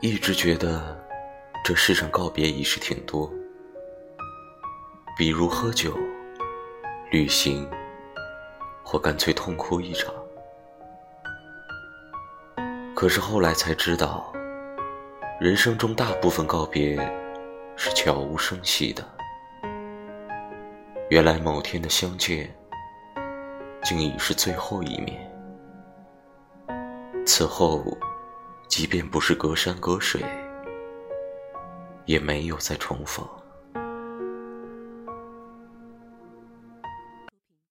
一直觉得这世上告别仪式挺多，比如喝酒、旅行，或干脆痛哭一场。可是后来才知道，人生中大部分告别是悄无声息的。原来某天的相见，竟已是最后一面。此后，即便不是隔山隔水，也没有再重逢。